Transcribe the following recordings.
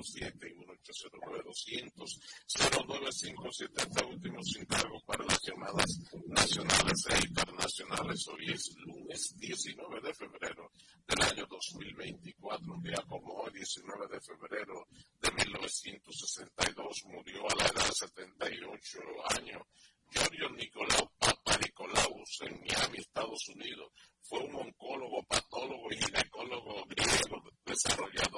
207 y 1809-200, 0957 hasta último sin cargo para las llamadas nacionales e internacionales. Hoy es lunes 19 de febrero del año 2024, un día como hoy, 19 de febrero de 1962, murió a la edad de 78 años Giorgio Nicolau Papa Nicolau, en Miami, Estados Unidos. Fue un oncólogo, patólogo y ginecólogo griego desarrollado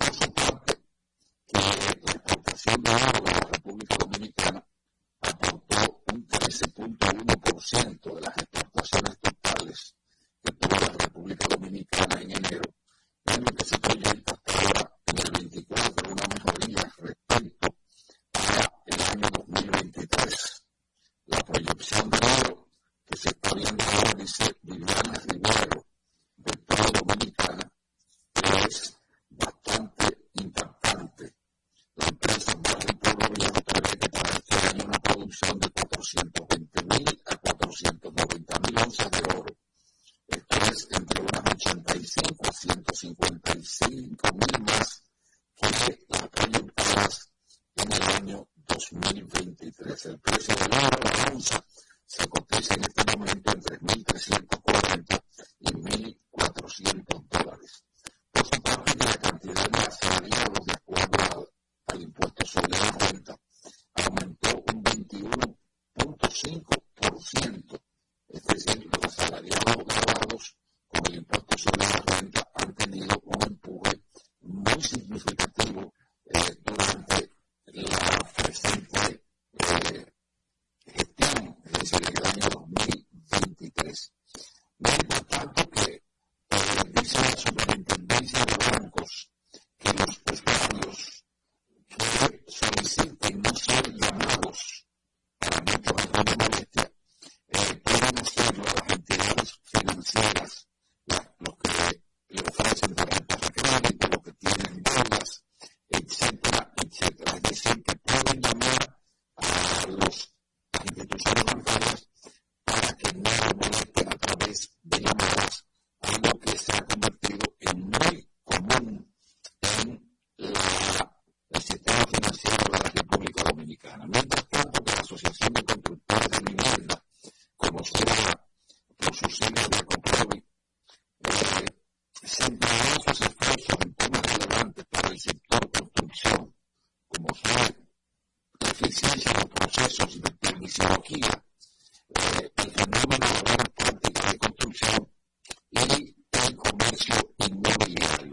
Por su parte, que la exportación de árbol a la República Dominicana aportó un 13.1% de las exportaciones.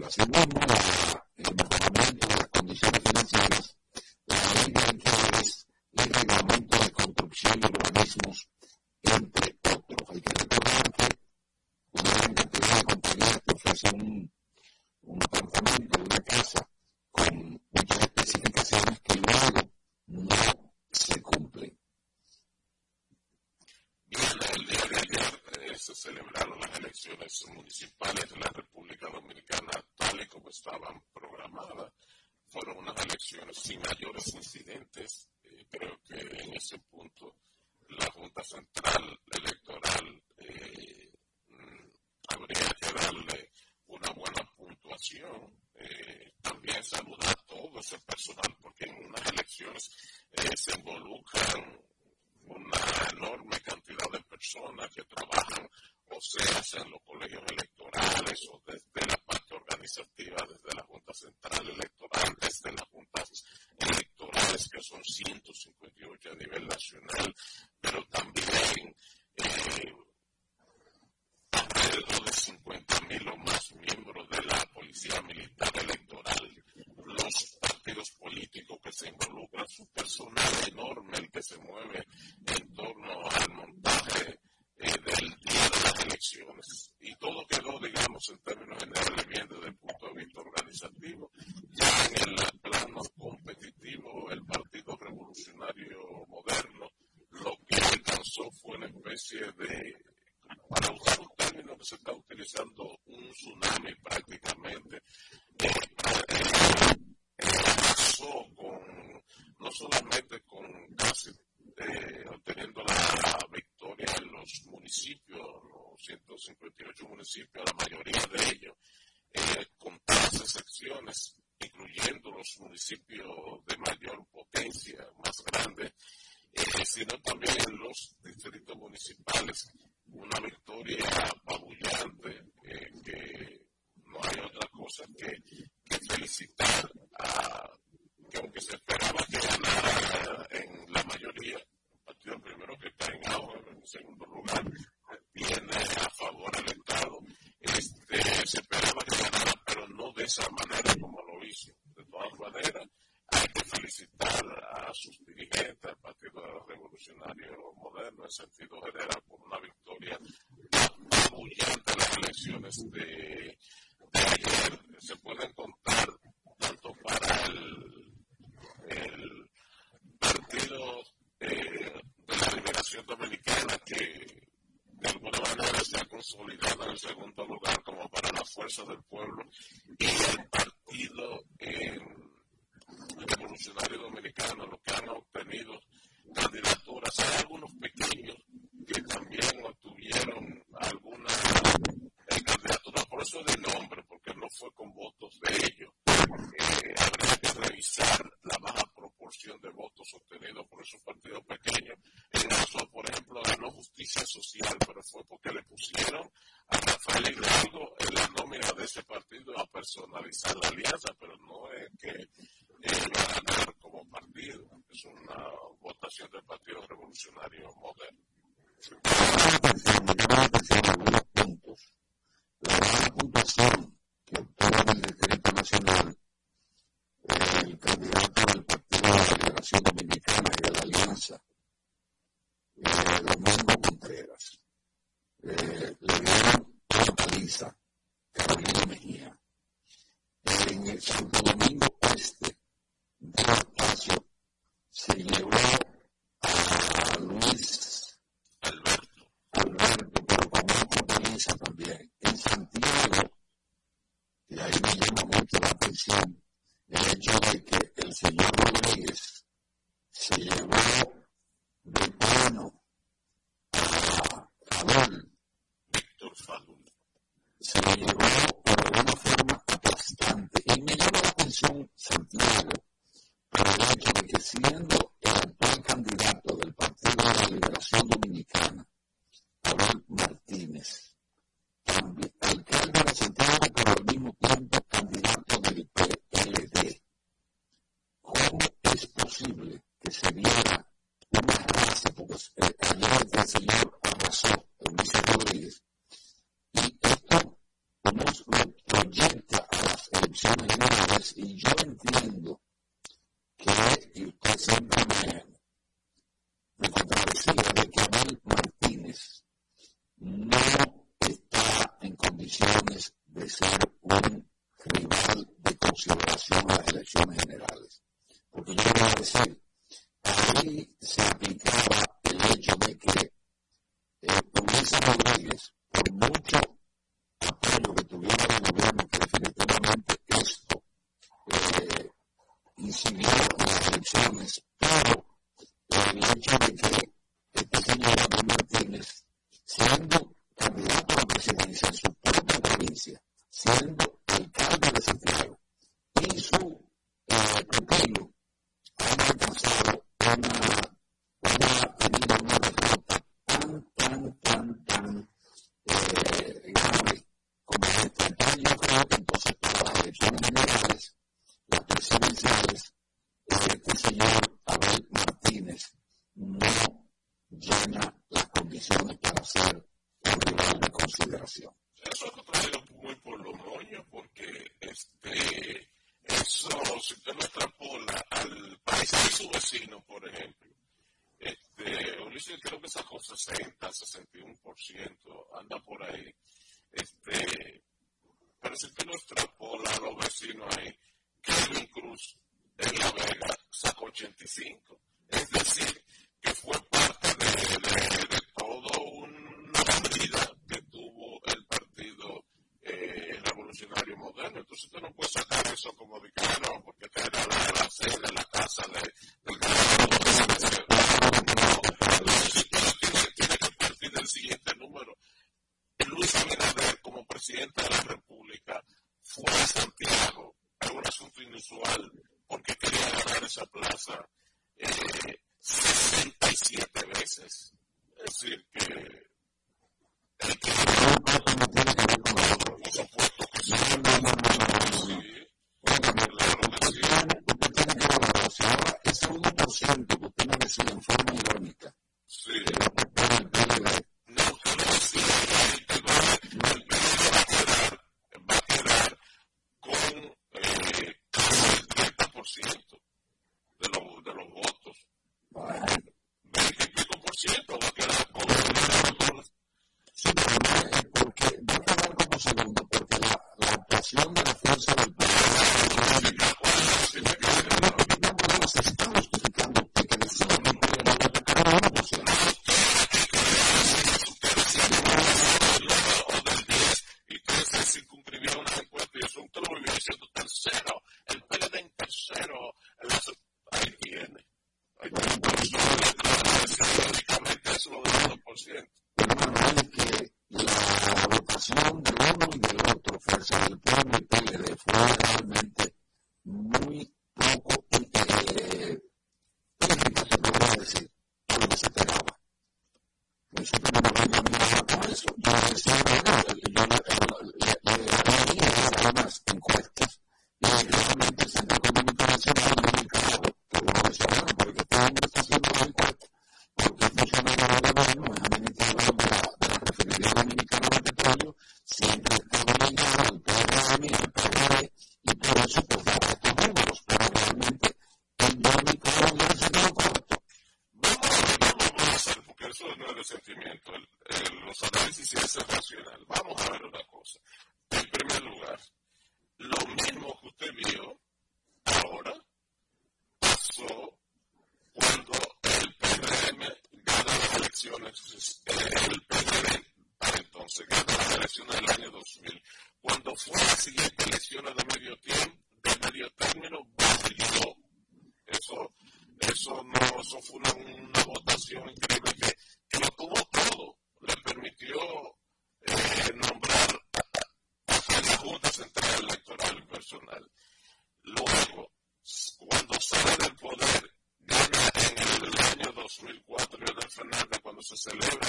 Asimismo, la es una votación del Partido Revolucionario Moderno. Sí. La puntuación, puntuación, algunos puntos. La puntuación que se diera una raza, porque ayer el señor arrasó Ulises Rodríguez. Y esto, como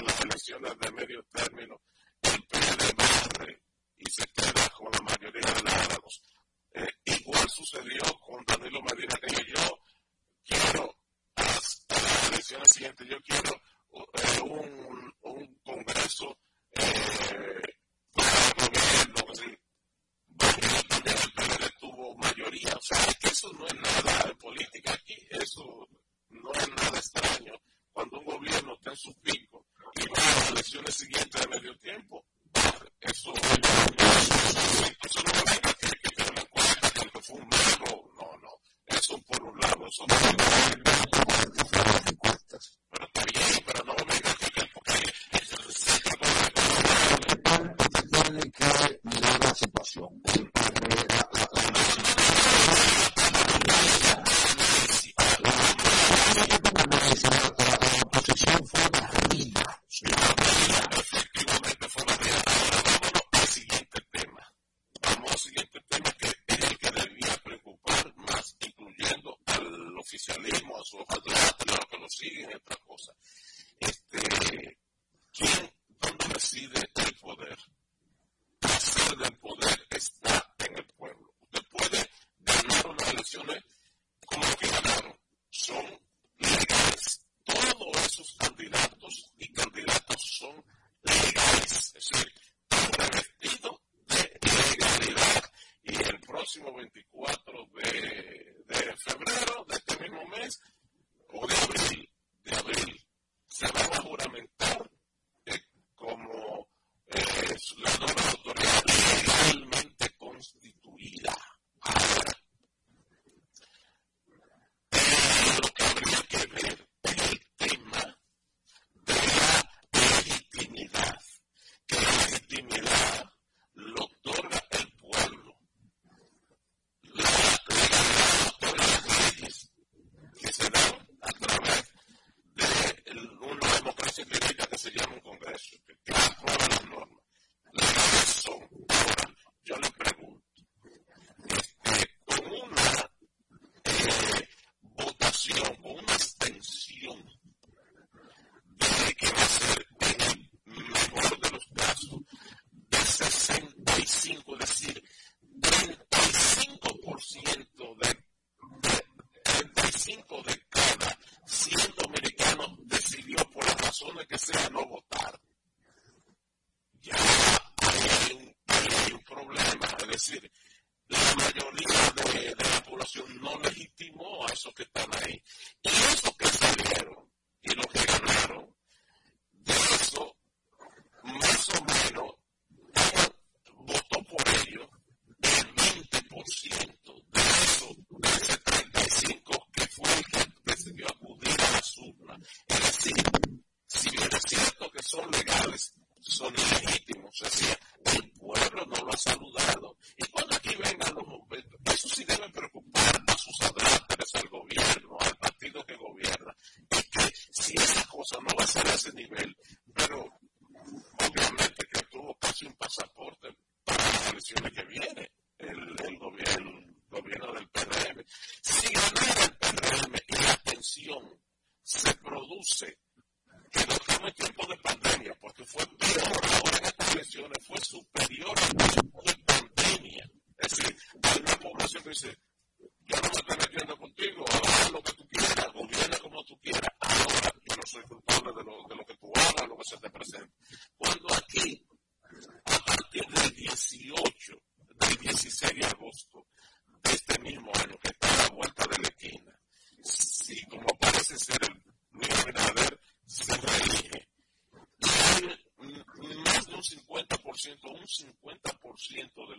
las elecciones de medio término, el PD barre y se queda con la mayoría de los eh, igual sucedió con Danilo Medina, que yo quiero, hasta las elecciones siguientes, yo quiero eh, un, un, congreso eh, para el gobierno. ¿sí? también el PNL tuvo mayoría. O sea, que eso no es nada de política aquí, eso no es nada extraño cuando un gobierno está en sus picos y va a las elecciones siguientes de medio tiempo, eso, eso, eso no me venga que, que yo me cuenta que fue un largo, no, no, eso por un lado, eso no Este, ¿Quién, dónde reside el poder? La sede del poder está en el pueblo. Usted puede ganar unas elecciones como lo que ganaron. Son legales. Todos esos candidatos y candidatas son legales. Es decir, están revestidos de legalidad. Y el próximo 24 de febrero de este mismo mes,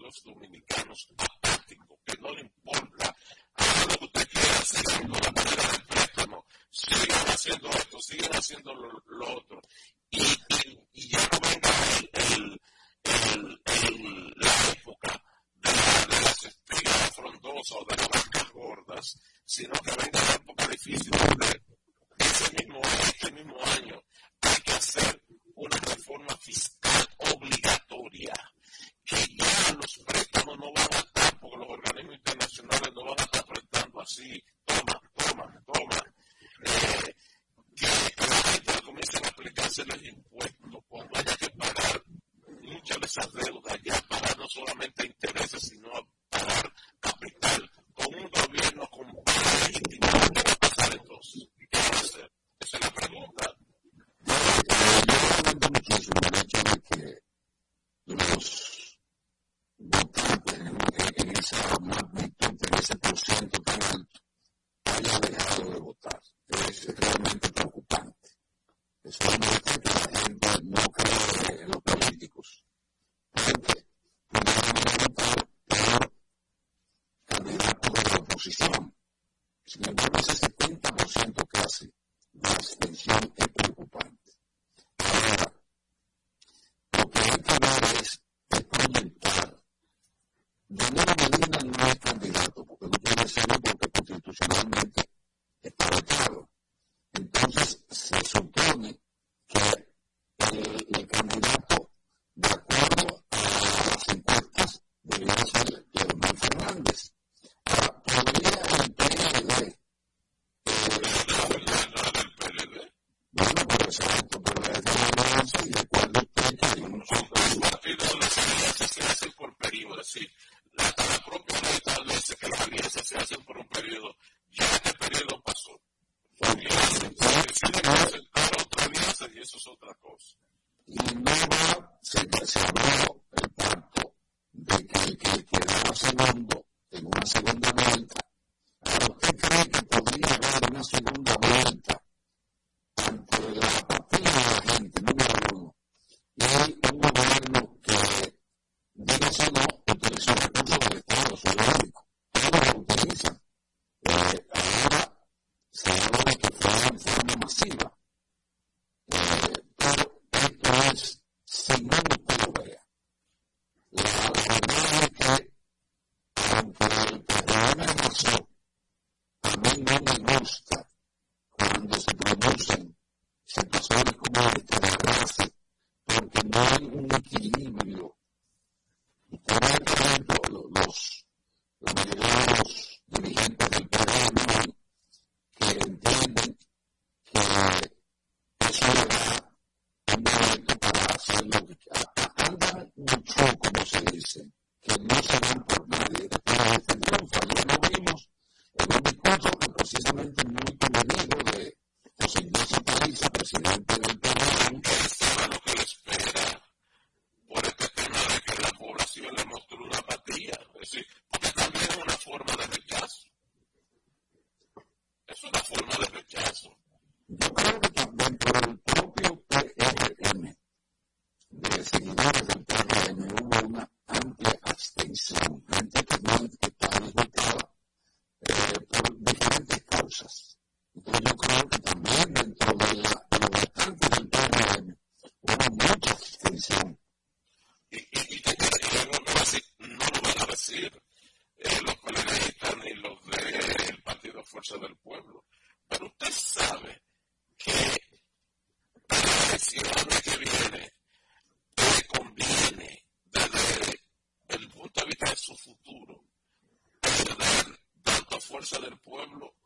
los dominicanos un equilibrio. Ejemplo, lo- los, El año que viene, le conviene darle el punto de vista de su futuro? ¿Se dará tanta fuerza del pueblo?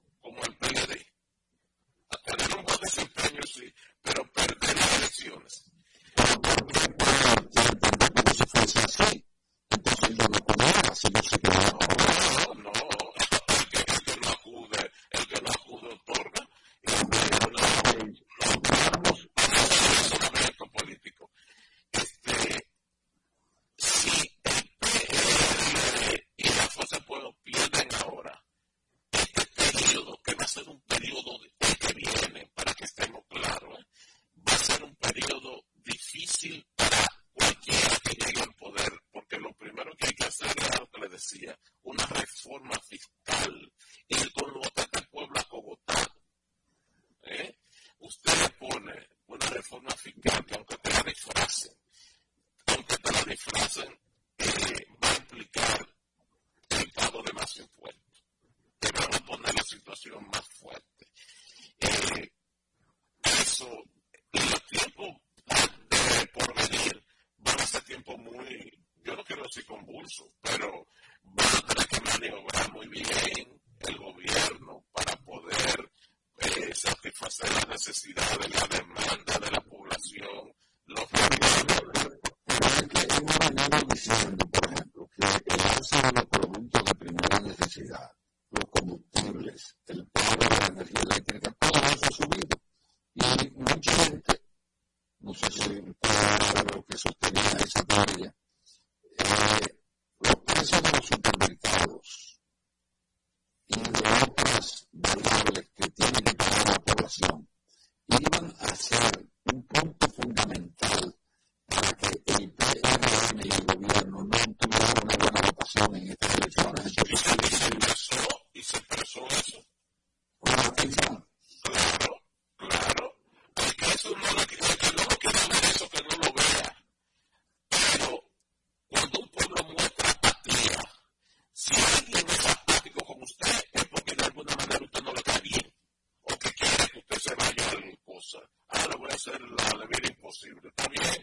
Sí o sí.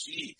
si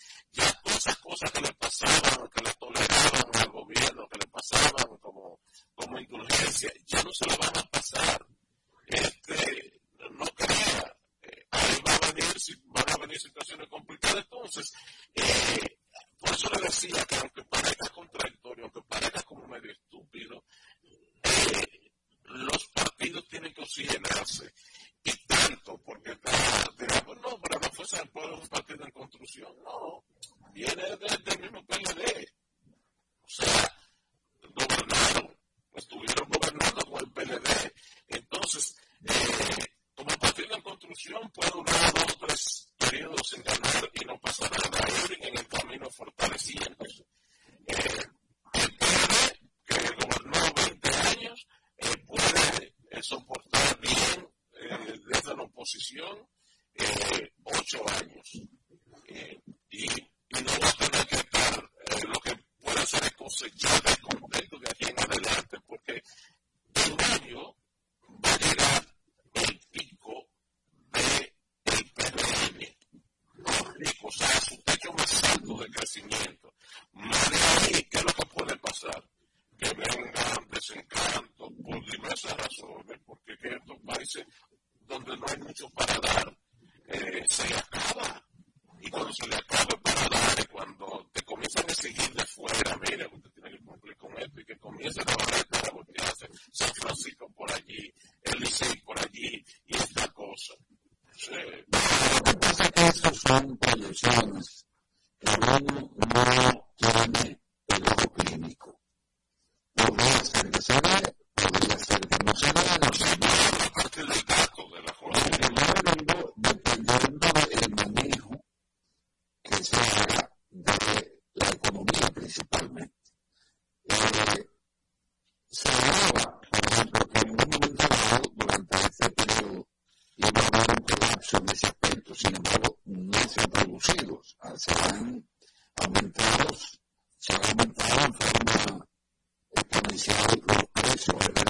Islamic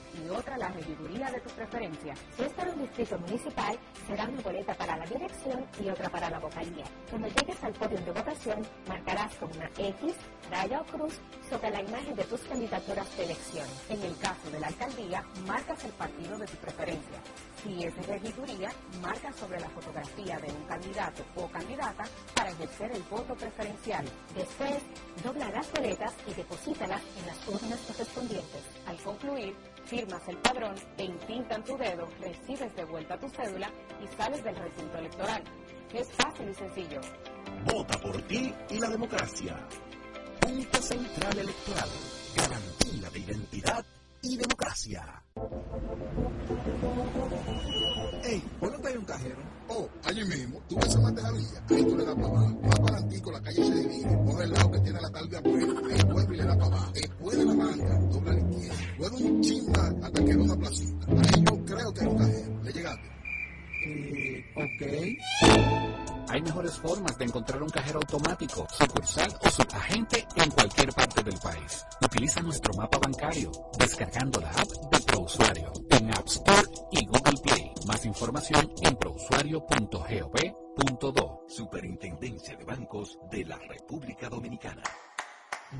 y otra la regiduría de tu preferencia. Si es para un distrito municipal, será una boleta para la dirección y otra para la vocalía. Cuando llegues al podio de votación, marcarás con una X, raya o cruz sobre la imagen de tus candidaturas de elección. En el caso de la alcaldía, marcas el partido de tu preferencia. Si es de regiduría, marca sobre la fotografía de un candidato o candidata para ejercer el voto preferencial. Después, dobla las boletas y deposítalas en las urnas correspondientes. Al concluir, firmas el padrón, te intintan tu dedo, recibes de vuelta tu cédula y sales del recinto electoral. Es fácil y sencillo. Vota por ti y la democracia. Punto Central Electoral. Garantía de identidad y democracia. Ey, ¿por no hay un cajero? Oh, allí mismo. Tú ves a mantejalilla. Ahí tú le das para abajo. Más para adelante, la calle se divide. Coge el lado que tiene la tarde afuera. Ahí vuelve y le da para abajo. Después de la manga, dobla a la izquierda. Luego un chinga hasta que ve una placita. Ahí yo creo que hay un cajero. ¿Le llegaste? Eh, ok. Hay mejores formas de encontrar un cajero automático, sucursal o subagente en cualquier parte del país. Utiliza nuestro mapa bancario descargando la app de ProUsuario en App Store y Google Play. Más información en prousuario.gov.do. Superintendencia de Bancos de la República Dominicana.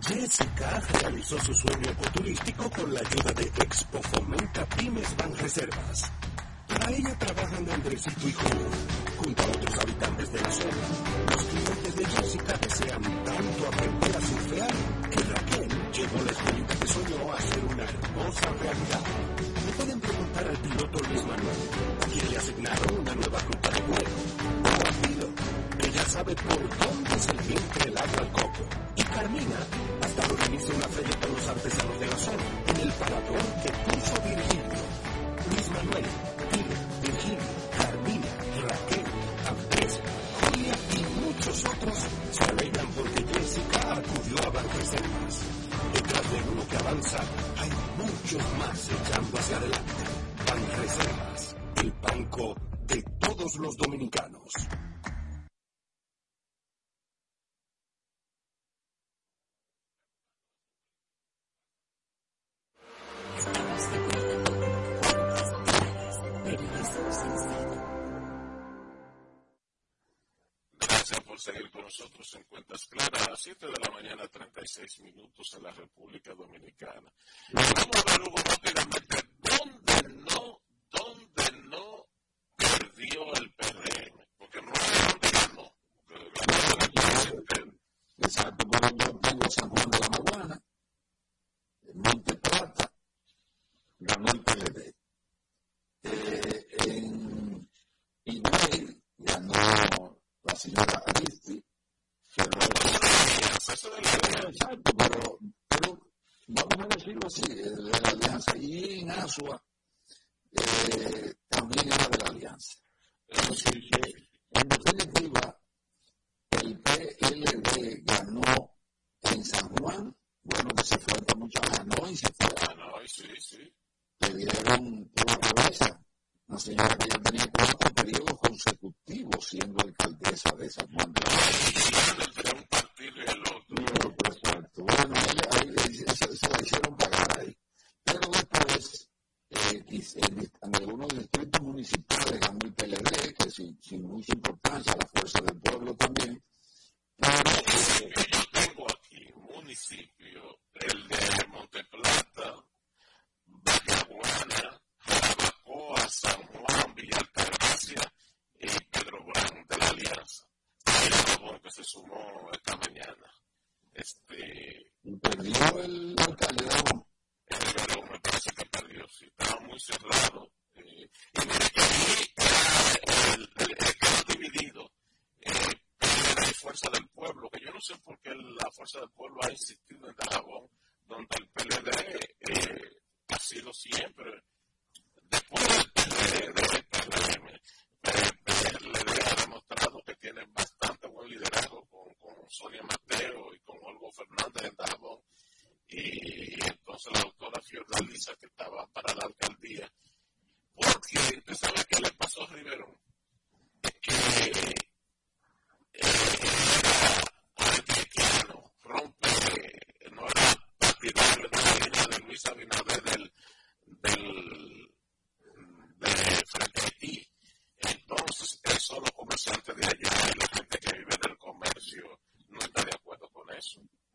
Jessica realizó su sueño ecoturístico con la ayuda de Expo Fomenta Pymes Banreservas. Andresito y Julio, junto a otros habitantes de la zona. Los clientes de Jessica desean tanto aprender a surfear que Raquel llevó la experiencia que soñó a hacer una hermosa realidad. Le pueden preguntar al piloto Luis Manuel, a quien le asignaron una nueva ruta de vuelo. Tranquilo, ella sabe por dónde se limpia el agua al coco. Y Carmina hasta organiza una feria para los artesanos de la zona, en el parador que puso Virgilio. 7 de la mañana, 36 minutos en la República Dominicana.